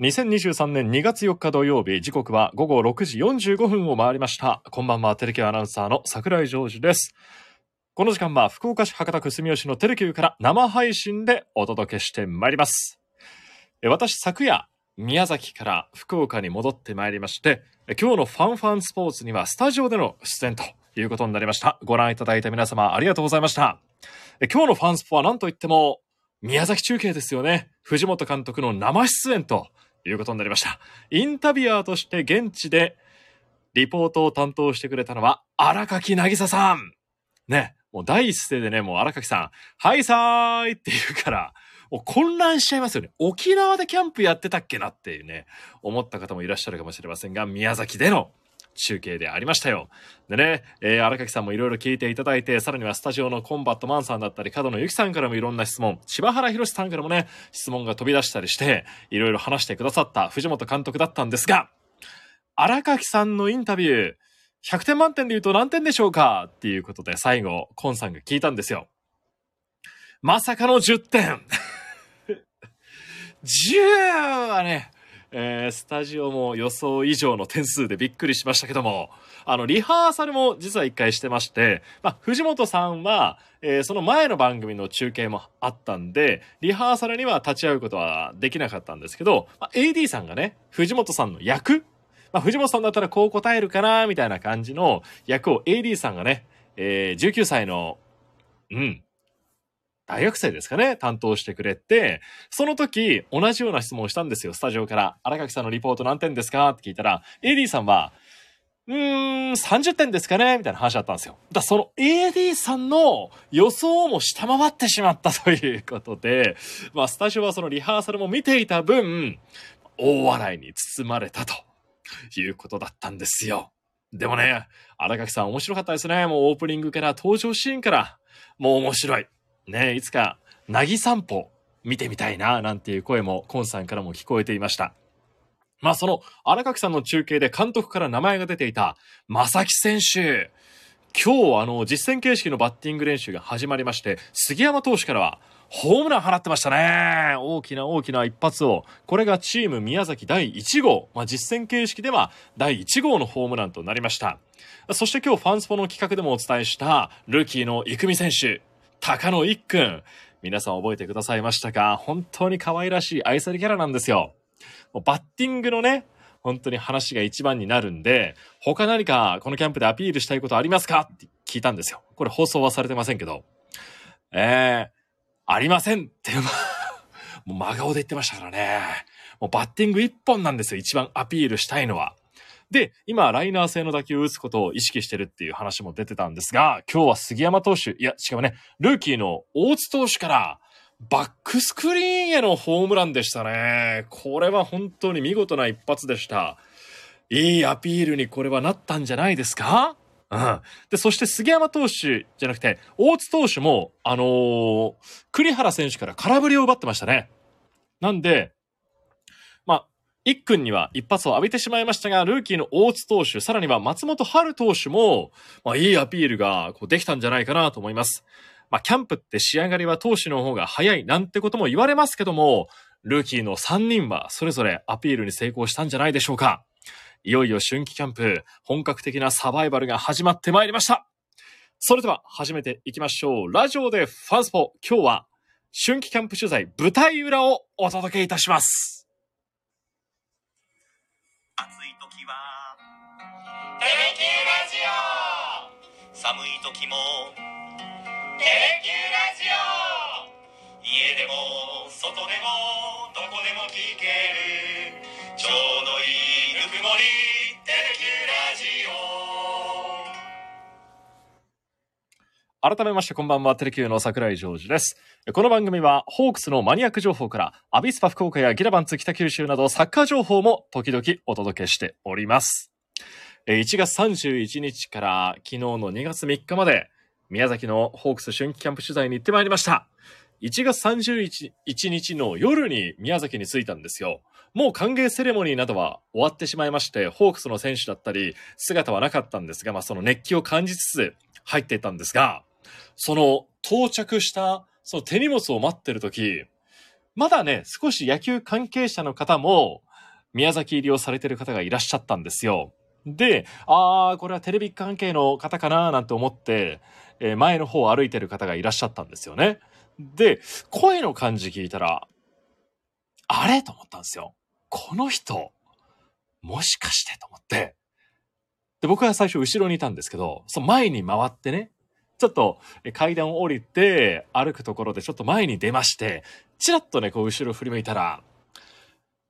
2023年2月4日土曜日、時刻は午後6時45分を回りました。こんばんは、テレキューアナウンサーの桜井ジョージです。この時間は福岡市博多区住吉のテレキューから生配信でお届けしてまいります。私、昨夜、宮崎から福岡に戻ってまいりまして、今日のファンファンスポーツにはスタジオでの出演ということになりました。ご覧いただいた皆様ありがとうございました。今日のファンスポは何といっても、宮崎中継ですよね。藤本監督の生出演ということになりました。インタビュアーとして現地でリポートを担当してくれたのは荒垣渚さん。ね、もう第一声でね、もう荒垣さん、はいさーいって言うから、もう混乱しちゃいますよね。沖縄でキャンプやってたっけなっていうね、思った方もいらっしゃるかもしれませんが、宮崎での中継でありましたよ。でね、えー荒垣さんもいろいろ聞いていただいて、さらにはスタジオのコンバットマンさんだったり、角野ゆきさんからもいろんな質問、柴原博さんからもね、質問が飛び出したりして、いろいろ話してくださった藤本監督だったんですが、荒垣さんのインタビュー、100点満点で言うと何点でしょうか？っていうことで最後、コンさんが聞いたんですよ。まさかの10点 !10 はね、えースタジオも予想以上の点数でびっくりしましたけども、あの、リハーサルも実は一回してまして、まあ、藤本さんは、えーその前の番組の中継もあったんで、リハーサルには立ち会うことはできなかったんですけど、まあ、AD さんがね、藤本さんの役まあ、藤本さんだったらこう答えるかな、みたいな感じの役を AD さんがね、えー19歳の、うん、大学生ですかね、担当してくれて、その時、同じような質問をしたんですよ、スタジオから。荒垣さんのリポート何点ですか？って聞いたら、AD さんは、うーん、30点ですかね？みたいな話だったんですよ。だその AD さんの予想も下回ってしまった ということで、まあ、スタジオはそのリハーサルも見ていた分、大笑いに包まれたということだったんですよ。でもね、荒垣さん面白かったですね。もうオープニングから登場シーンから、もう面白い。ねいつか、なぎ散歩見てみたいな、なんていう声も、コンさんからも聞こえていました。まあその荒垣さんの中継で監督から名前が出ていた正木選手。今日あの実戦形式のバッティング練習が始まりまして、杉山投手からはホームラン放ってましたね。大きな大きな一発を。これがチーム宮崎第1号。まあ実戦形式では第1号のホームランとなりました。そして今日ファンスポの企画でもお伝えしたルーキーの生見選手。高野一君。皆さん覚えてくださいましたか？本当に可愛らしい愛されキャラなんですよ。もうバッティングのね、本当に話が一番になるんで、他何かこのキャンプでアピールしたいことありますか？って聞いたんですよ。これ放送はされてませんけど。えー、ありませんって、もう真顔で言ってましたからね。もうバッティング一本なんですよ。一番アピールしたいのは。で、今、ライナー性の打球を打つことを意識してるっていう話も出てたんですが、今日は杉山投手、いや、しかもね、ルーキーの大津投手から、バックスクリーンへのホームランでしたね。これは本当に見事な一発でした。いいアピールにこれはなったんじゃないですか？うん。で、そして杉山投手じゃなくて、大津投手も、あのー栗原選手から空振りを奪ってましたね。なんで、一君には一発を浴びてしまいましたが、ルーキーの大津投手、さらには松本春投手も、まあ、いいアピールがこうできたんじゃないかなと思います。まあ、キャンプって仕上がりは投手の方が早いなんてことも言われますけども、ルーキーの3人はそれぞれアピールに成功したんじゃないでしょうか。いよいよ春季キャンプ、本格的なサバイバルが始まってまいりました。それでは始めていきましょう。ラジオでファンスポ、今日は春季キャンプ取材舞台裏をお届けいたします。テレキューラジオ寒い時もテレキューラジオ家でも外でもどこでも聞けるちょうどいいぬくもりテレキューラジオ改めましてこんばんは、テレキューの桜井ジョージです。この番組は、ホークスのマニアック情報から、アビスパ福岡やギラバンツ北九州などサッカー情報も時々お届けしております。1月31日から昨日の2月3日まで、宮崎のホークス春季キャンプ取材に行ってまいりました。1月31日の夜に宮崎に着いたんですよ。もう歓迎セレモニーなどは終わってしまいまして、ホークスの選手だったり、姿はなかったんですが、まあその熱気を感じつつ入っていたんですが、その到着した、その手荷物を待ってる時、まだね、少し野球関係者の方も、宮崎入りをされてる方がいらっしゃったんですよ。で、ああ、これはテレビ関係の方かななんて思って、えー前の方を歩いてる方がいらっしゃったんですよね。で、声の感じ聞いたら、あれ？と思ったんですよ。この人、もしかして？と思って。で、僕は最初後ろにいたんですけど、その前に回ってね、ちょっと階段を降りて歩くところでちょっと前に出まして、ちらっとね、こう後ろ振り向いたら、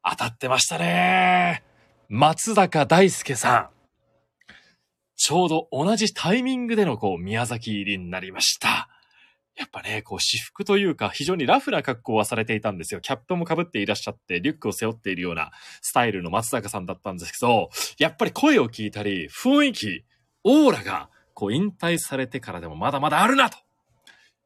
当たってましたね。松坂大輔さん。ちょうど同じタイミングでのこう宮崎入りになりました。やっぱね、こう私服というか非常にラフな格好はされていたんですよ。キャップも被っていらっしゃって、リュックを背負っているようなスタイルの松坂さんだったんですけど、やっぱり声を聞いたり、雰囲気、オーラが、こう引退されてからでもまだまだあるなと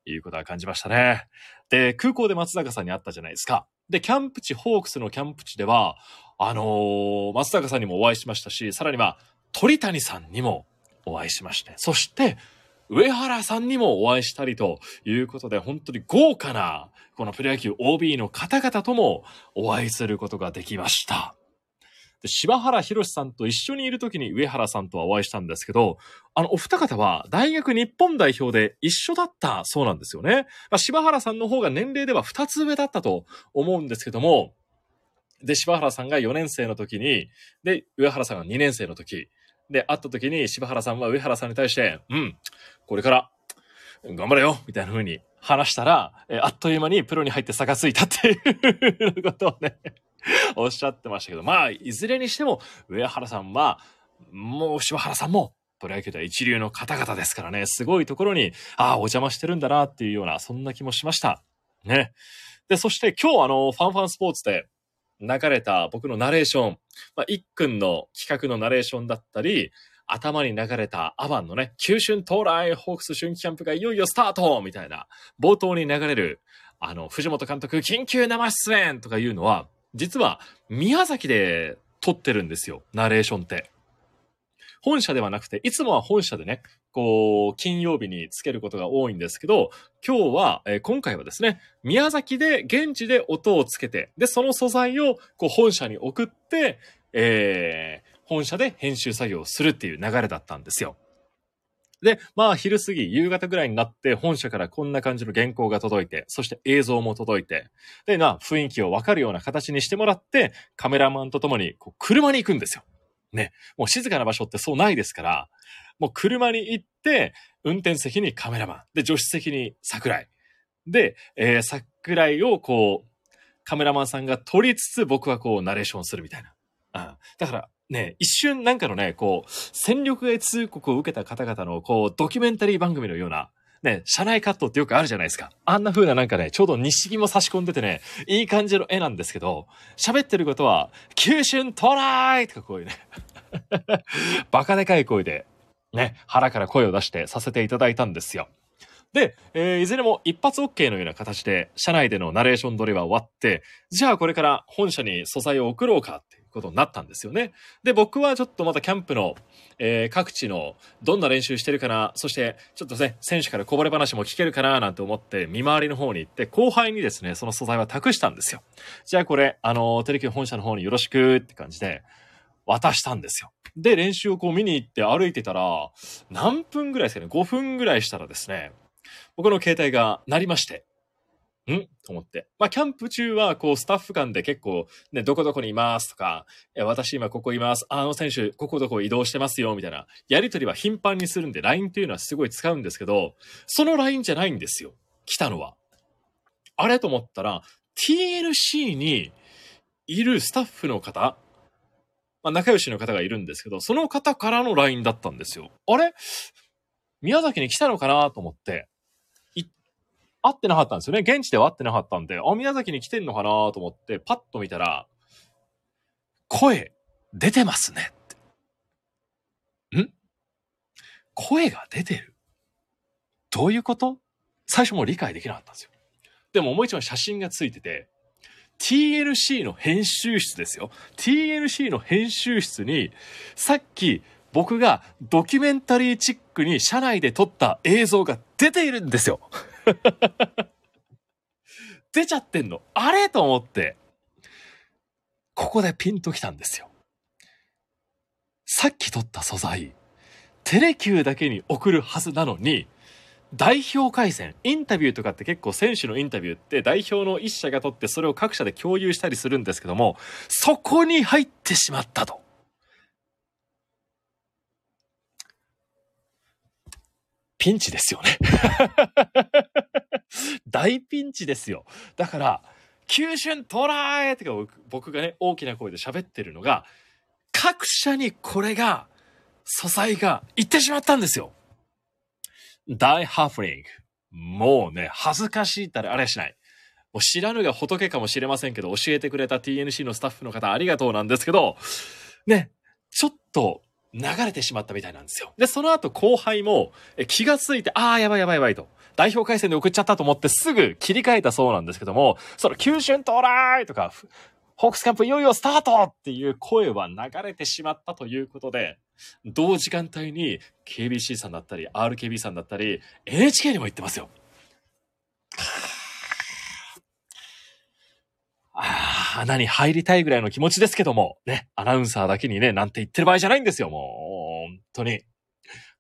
いうことは感じましたね。で、空港で松坂さんに会ったじゃないですか。で、キャンプ地、ホークスのキャンプ地では、あのー松坂さんにもお会いしましたし、さらには鳥谷さんにもお会いしまして、そして、上原さんにもお会いしたりということで、本当に豪華な、このプロ野球 OB の方々ともお会いすることができました。で柴原博さんと一緒にいる時に上原さんとはお会いしたんですけど、あの、お二方は大学日本代表で一緒だったそうなんですよね。まあ、柴原さんの方が年齢では二つ上だったと思うんですけども、で、柴原さんが4年生の時に、で、上原さんが2年生の時、で、会った時に柴原さんは上原さんに対して、うん、これから、頑張れよみたいな風に話したら、えあっという間にプロに入って差がついたっていうことをね、おっしゃってましたけど、まあ、いずれにしても、上原さんは、もう柴原さんも、プロ野球では一流の方々ですからね、すごいところに、ああ、お邪魔してるんだなっていうような、そんな気もしました。ね。で、そして今日あの、ファンファンスポーツで流れた僕のナレーション、まあ、一君の企画のナレーションだったり、頭に流れたアバンのね、急春到来ホークス春季キャンプがいよいよスタートみたいな、冒頭に流れる、あの、藤本監督緊急生出演とかいうのは、実は宮崎で撮ってるんですよ、ナレーションって。本社ではなくて、いつもは本社でね、こう、金曜日につけることが多いんですけど、今日は、えー今回はですね、宮崎で現地で音をつけて、で、その素材をこう本社に送って、えー本社で編集作業をするっていう流れだったんですよ。で、まあ、昼過ぎ、夕方ぐらいになって、本社からこんな感じの原稿が届いて、そして映像も届いて、で、な、雰囲気をわかるような形にしてもらって、カメラマンと共に、こう、車に行くんですよ。ね。もう静かな場所ってそうないですから、もう車に行って、運転席にカメラマン。で、助手席に桜井。で、えー、桜井をこう、カメラマンさんが撮りつつ、僕はこう、ナレーションするみたいな。うん。だから、ね、一瞬なんかのね、こう、戦力外通告を受けた方々の、こう、ドキュメンタリー番組のような、ね、車内カットってよくあるじゃないですか。あんな風ななんかね、ちょうど西木も差し込んでてね、いい感じの絵なんですけど、喋ってることは、九春トライとかこういうね、バカでかい声で、ね、腹から声を出してさせていただいたんですよ。で、えーいずれも一発 OK のような形で、社内でのナレーション撮りは終わって、じゃあこれから本社に素材を送ろうかってことになったんですよね。で、僕はちょっとまたキャンプの、えー各地のどんな練習してるかな、そしてちょっとね、選手からこぼれ話も聞けるかななんて思って見回りの方に行って、後輩にですね、その素材は託したんですよ。じゃあこれ、あの、テレキュー本社の方によろしくって感じで、渡したんですよ。で、練習をこう見に行って歩いてたら、何分ぐらいですかね、5分ぐらいしたらですね、僕の携帯が鳴りまして、ん？と思って。まあ、キャンプ中は、こう、スタッフ間で結構、ね、どこどこにいますとか、え私今ここいます。あの選手、ここどこ移動してますよ、みたいな、やりとりは頻繁にするんで、LINE っていうのはすごい使うんですけど、その LINE じゃないんですよ。来たのは。あれと思ったら、TLC にいるスタッフの方、まあ、仲良しの方がいるんですけど、その方からの LINE だったんですよ。あれ？宮崎に来たのかな？と思って、会ってなかったんですよね。現地では会ってなかったんで、あ、宮崎に来てんのかなと思って、パッと見たら、声、出てますねって。ん？声が出てる？どういうこと？最初もう理解できなかったんですよ。でももう一枚写真がついてて、TLC の編集室ですよ。TLC の編集室に、さっき僕がドキュメンタリーチックに社内で撮った映像が出ているんですよ。出ちゃってんの。あれ？と思って、ここでピンときたんですよ。さっき撮った素材、テレキューだけに送るはずなのに、代表回線、インタビューとかって結構選手のインタビューって代表の一社が取ってそれを各社で共有したりするんですけども、そこに入ってしまったと。ピンチですよね。大ピンチですよ。だから、急春トライってか僕がね、大きな声で喋ってるのが、各社にこれが、素材が行ってしまったんですよ。大ハフリング。もうね、恥ずかしいったらあれはしない。もう知らぬが仏かもしれませんけど、教えてくれた TNC のスタッフの方ありがとうなんですけど、ね、ちょっと流れてしまったみたいなんですよ。で、その後後輩も気がついて、ああ、やばいやばいやばいと。代表回線で送っちゃったと思ってすぐ切り替えたそうなんですけども、その九春到来とか、ホークスキャンプいよいよスタートっていう声は流れてしまったということで、同時間帯に KBC さんだったり、RKB さんだったり、NHK にも行ってますよ。ああ、穴に入りたいぐらいの気持ちですけども、ね、アナウンサーだけにね、なんて言ってる場合じゃないんですよ、もう。本当に。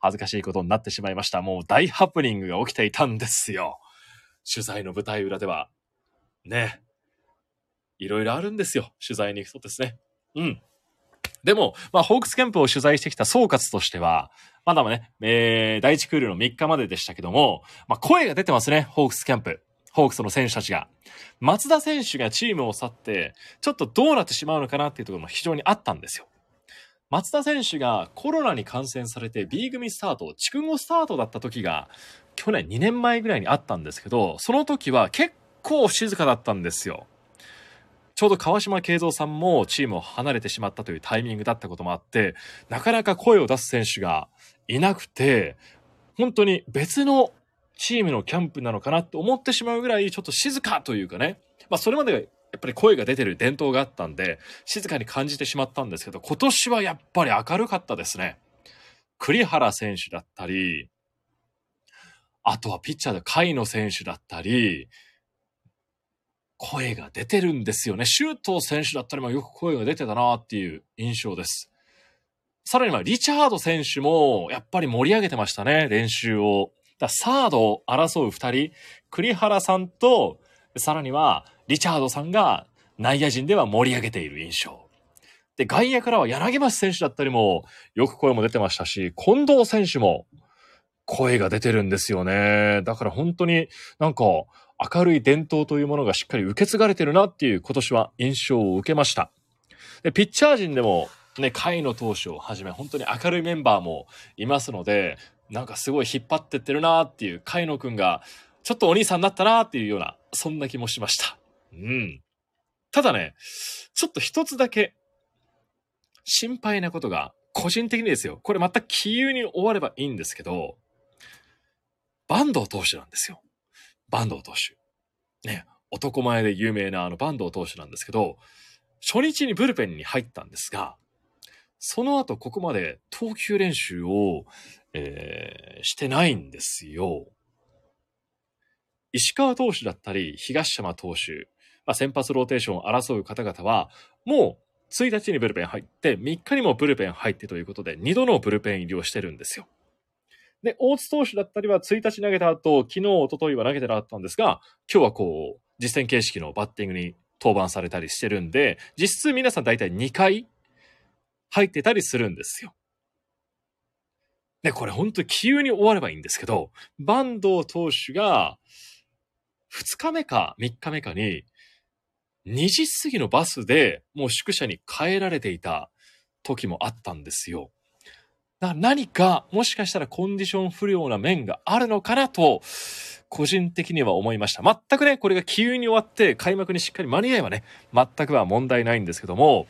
恥ずかしいことになってしまいました。もう大ハプニングが起きていたんですよ。取材の舞台裏では。ね。いろいろあるんですよ。取材に行くとですね。うん。でも、まあ、ホークスキャンプを取材してきた総括としては、まだまね、えー、第1クールの3日まででしたけども、まあ、声が出てますね、ホークスキャンプ。ホークスの選手たちが。松田選手がチームを去って、ちょっとどうなってしまうのかなっていうところも非常にあったんですよ。松田選手がコロナに感染されて B 組スタート、地区後スタートだった時が、去年2年前ぐらいにあったんですけど、その時は結構静かだったんですよ。ちょうど川島慶三さんもチームを離れてしまったというタイミングだったこともあって、なかなか声を出す選手がいなくて、本当に別のチームのキャンプなのかなって思ってしまうぐらいちょっと静かというかね。まあそれまでやっぱり声が出てる伝統があったんで、静かに感じてしまったんですけど、今年はやっぱり明るかったですね。栗原選手だったり、あとはピッチャーで甲斐野選手だったり、声が出てるんですよね。周東選手だったりもよく声が出てたなっていう印象です。さらにはリチャード選手もやっぱり盛り上げてましたね、練習を。だサードを争う二人、栗原さんと、さらにはリチャードさんが内野陣では盛り上げている印象。で、外野からは柳橋選手だったりもよく声も出てましたし、近藤選手も声が出てるんですよね。だから本当になんか明るい伝統というものがしっかり受け継がれてるなっていう今年は印象を受けました。で、ピッチャー陣でもね、甲斐野投手をはじめ本当に明るいメンバーもいますので、なんかすごい引っ張ってってるなっていう甲斐野くんがちょっとお兄さんになったなっていうような、そんな気もしました。うん。ただね、ちょっと一つだけ心配なことが、個人的にですよ。これまた気優に終わればいいんですけど、坂東投手なんですよ。坂東投手。ね、男前で有名なあの坂東投手なんですけど、初日にブルペンに入ったんですが、その後ここまで投球練習を、えーしてないんですよ。石川投手だったり、東山投手、まあ、先発ローテーションを争う方々は、もう1日にブルペン入って、3日にもブルペン入ってということで、2度のブルペン入りをしてるんですよ。で、大津投手だったりは1日投げた後、昨日、一昨日は投げてなかったんですが、今日はこう、実戦形式のバッティングに登板されたりしてるんで、実質皆さん大体2回入ってたりするんですよ。で、これ本当に急に終わればいいんですけど、坂東投手が、2日目か3日目かに、2時過ぎのバスでもう宿舎に帰られていた時もあったんですよ。な何か、もしかしたらコンディション不良な面があるのかなと、個人的には思いました。全くね、これが急に終わって開幕にしっかり間に合えばね、全くは問題ないんですけども、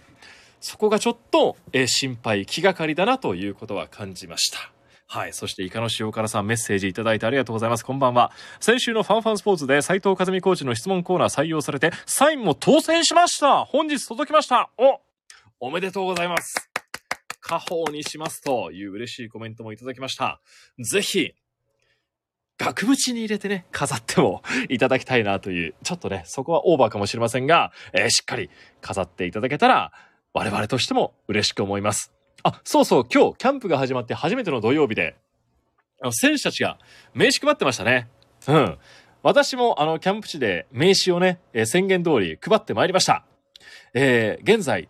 そこがちょっと、えー心配、気がかりだなということは感じました。はい。そして、イカの塩辛さんメッセージいただいてありがとうございます。こんばんは。先週のファンファンスポーツで斉藤和美コーチの質問コーナー採用されて、サインも当選しました本日届きましたおおめでとうございます。家宝にしますという嬉しいコメントもいただきました。ぜひ、額縁に入れてね、飾ってもいただきたいなという、ちょっとね、そこはオーバーかもしれませんが、えーしっかり飾っていただけたら、我々としても嬉しく思います。あ、そうそう、今日、キャンプが始まって初めての土曜日で、あの選手たちが名刺配ってましたね。うん。私もあの、キャンプ地で名刺をね、えー宣言通り配ってまいりました。えー現在、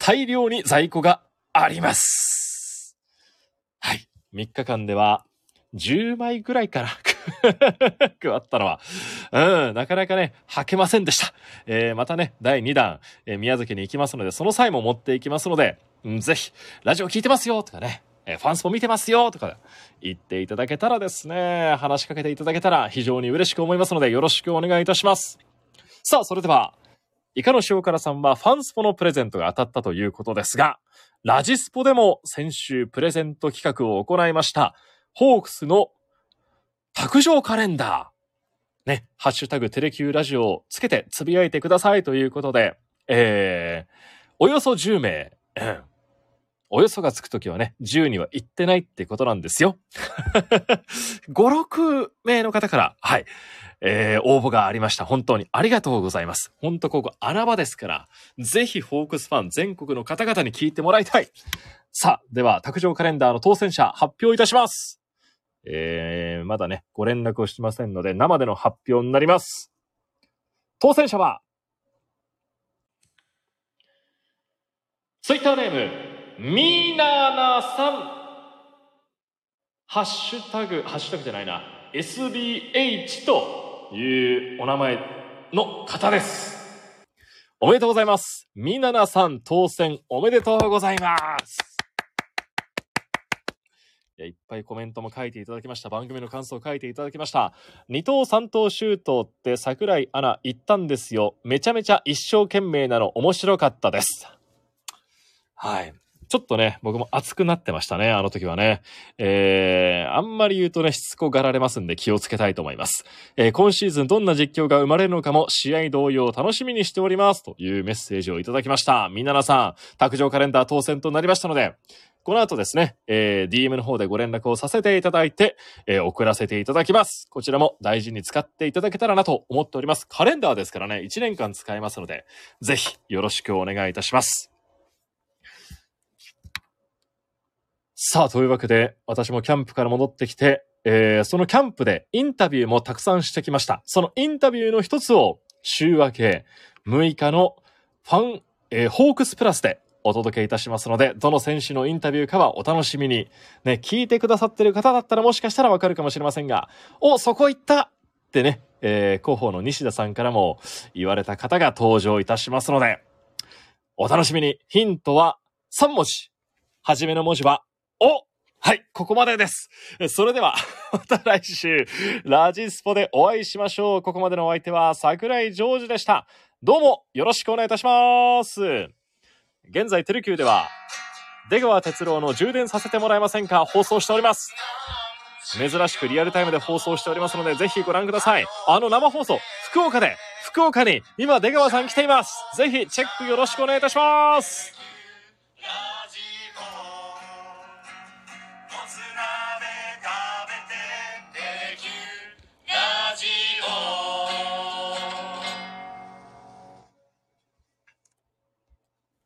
大量に在庫があります。はい。3日間では、10枚ぐらいから 配ったのは。うん、なかなかね、履けませんでした。えーまたね、第2弾、えー宮崎に行きますので、その際も持っていきますので、うんぜひ、ラジオ聞いてますよとかね、えファンスポ見てますよとか言っていただけたらですね、話しかけていただけたら非常に嬉しく思いますので、よろしくお願いいたします。さあ、それでは、イカの塩辛さんはファンスポのプレゼントが当たったということですが、ラジスポでも先週プレゼント企画を行いました、ホークスの卓上カレンダー。ね、ハッシュタグテレキューラジオをつけてつぶやいてくださいということで、えー、およそ10名、うんおよそがつくときはね、10には行ってないってことなんですよ。5、6名の方から、はい、えー、応募がありました。本当にありがとうございます。本当ここ穴場ですから、ぜひホークスファン全国の方々に聞いてもらいたい。さあ、では、卓上カレンダーの当選者発表いたします。えー、まだね、ご連絡をしてませんので、生での発表になります。当選者は、ツイッターネーム、みななさん。ハッシュタグ、ハッシュタグじゃないな、SBH というお名前の方です。おめでとうございます。みななさん当選おめでとうございます。いや、いっぱいコメントも書いていただきました。番組の感想を書いていただきました。二等三等シュートって桜井アナ言ったんですよ。めちゃめちゃ一生懸命なの面白かったです。はい。ちょっとね、僕も熱くなってましたね、あの時はね。えー、あんまり言うとね、しつこがられますんで気をつけたいと思います。えー今シーズンどんな実況が生まれるのかも試合同様楽しみにしております。というメッセージをいただきました。みななさん、卓上カレンダー当選となりましたので、この後ですね、えー DM の方でご連絡をさせていただいて、えー送らせていただきます。こちらも大事に使っていただけたらなと思っております。カレンダーですからね、1年間使えますので、ぜひよろしくお願いいたします。さあ、というわけで、私もキャンプから戻ってきて、えーそのキャンプでインタビューもたくさんしてきました。そのインタビューの一つを週明け6日のファン、えーホークスプラスでお届けいたしますので、どの選手のインタビューかはお楽しみに。ね、聞いてくださってる方だったらもしかしたらわかるかもしれませんが、お、そこ行ったってね、えー広報の西田さんからも言われた方が登場いたしますので、お楽しみに。ヒントは3文字。はじめの文字は、おはい、ここまでです。それでは、また来週、ラジスポでお会いしましょう。ここまでのお相手は桜井ジョージでした。どうもよろしくお願いいたします。現在、テレキューでは、出川哲郎の充電させてもらえませんか放送しております。珍しくリアルタイムで放送しておりますので、ぜひご覧ください。あの生放送、福岡で、福岡に今出川さん来ています。ぜひチェックよろしくお願いいたします。